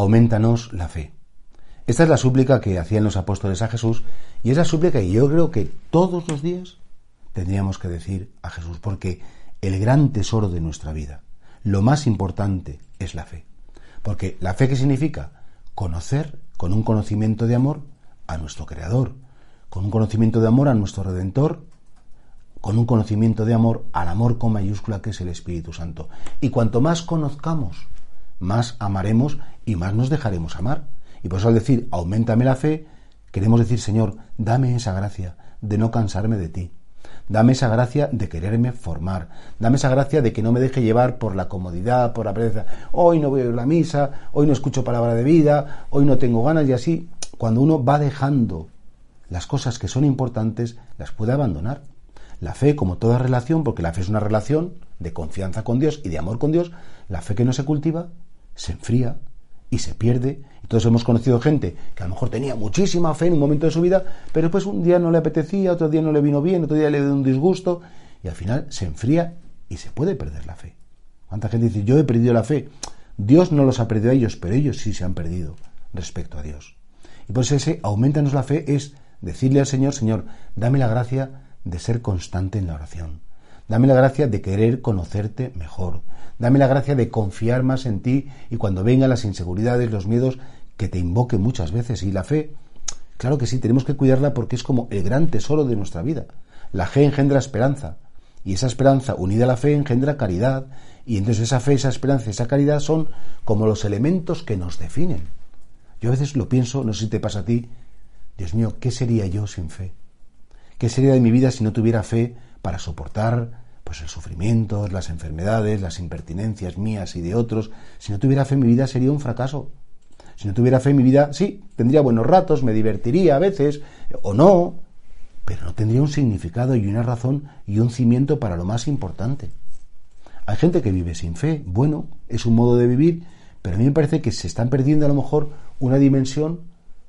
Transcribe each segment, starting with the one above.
aumentanos la fe. Esta es la súplica que hacían los apóstoles a Jesús y es la súplica que yo creo que todos los días tendríamos que decir a Jesús, porque el gran tesoro de nuestra vida, lo más importante es la fe. Porque la fe que significa conocer con un conocimiento de amor a nuestro Creador, con un conocimiento de amor a nuestro Redentor, con un conocimiento de amor al amor con mayúscula que es el Espíritu Santo. Y cuanto más conozcamos, más amaremos y más nos dejaremos amar. Y por eso al decir, aumentame la fe, queremos decir, Señor, dame esa gracia de no cansarme de ti. Dame esa gracia de quererme formar. Dame esa gracia de que no me deje llevar por la comodidad, por la pereza. Hoy no voy a ir a la misa, hoy no escucho palabra de vida, hoy no tengo ganas y así. Cuando uno va dejando las cosas que son importantes, las puede abandonar. La fe, como toda relación, porque la fe es una relación de confianza con Dios y de amor con Dios, la fe que no se cultiva se enfría y se pierde. Todos hemos conocido gente que a lo mejor tenía muchísima fe en un momento de su vida, pero después un día no le apetecía, otro día no le vino bien, otro día le dio un disgusto, y al final se enfría y se puede perder la fe. ¿Cuánta gente dice, yo he perdido la fe? Dios no los ha perdido a ellos, pero ellos sí se han perdido respecto a Dios. Y por eso ese aumentanos la fe es decirle al Señor, Señor, dame la gracia de ser constante en la oración. Dame la gracia de querer conocerte mejor. Dame la gracia de confiar más en ti y cuando vengan las inseguridades, los miedos, que te invoque muchas veces. Y la fe, claro que sí, tenemos que cuidarla porque es como el gran tesoro de nuestra vida. La fe engendra esperanza y esa esperanza unida a la fe engendra caridad y entonces esa fe, esa esperanza esa caridad son como los elementos que nos definen. Yo a veces lo pienso, no sé si te pasa a ti, Dios mío, ¿qué sería yo sin fe? ¿Qué sería de mi vida si no tuviera fe para soportar pues el sufrimiento, las enfermedades, las impertinencias mías y de otros? Si no tuviera fe mi vida sería un fracaso. Si no tuviera fe mi vida, sí, tendría buenos ratos, me divertiría a veces, o no, pero no tendría un significado y una razón y un cimiento para lo más importante. Hay gente que vive sin fe, bueno, es un modo de vivir, pero a mí me parece que se están perdiendo a lo mejor una dimensión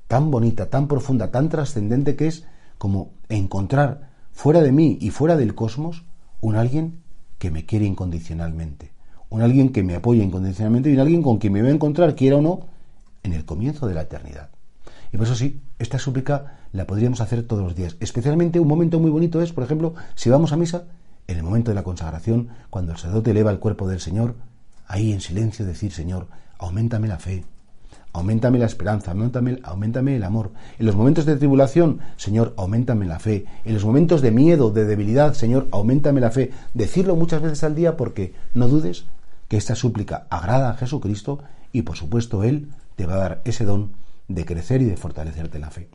tan bonita, tan profunda, tan trascendente que es como encontrar fuera de mí y fuera del cosmos un alguien que me quiere incondicionalmente, un alguien que me apoya incondicionalmente y un alguien con quien me voy a encontrar, quiera o no, en el comienzo de la eternidad. Y por eso sí, esta súplica la podríamos hacer todos los días. Especialmente un momento muy bonito es, por ejemplo, si vamos a misa, en el momento de la consagración, cuando el sacerdote eleva el cuerpo del Señor, ahí en silencio decir, Señor, aumentame la fe, aumentame la esperanza, aumentame, el amor. En los momentos de tribulación, Señor, aumentame la fe. En los momentos de miedo, de debilidad, Señor, aumentame la fe. Decirlo muchas veces al día porque no dudes que esta súplica agrada a Jesucristo y por supuesto Él te va a dar ese don de crecer y de fortalecerte la fe.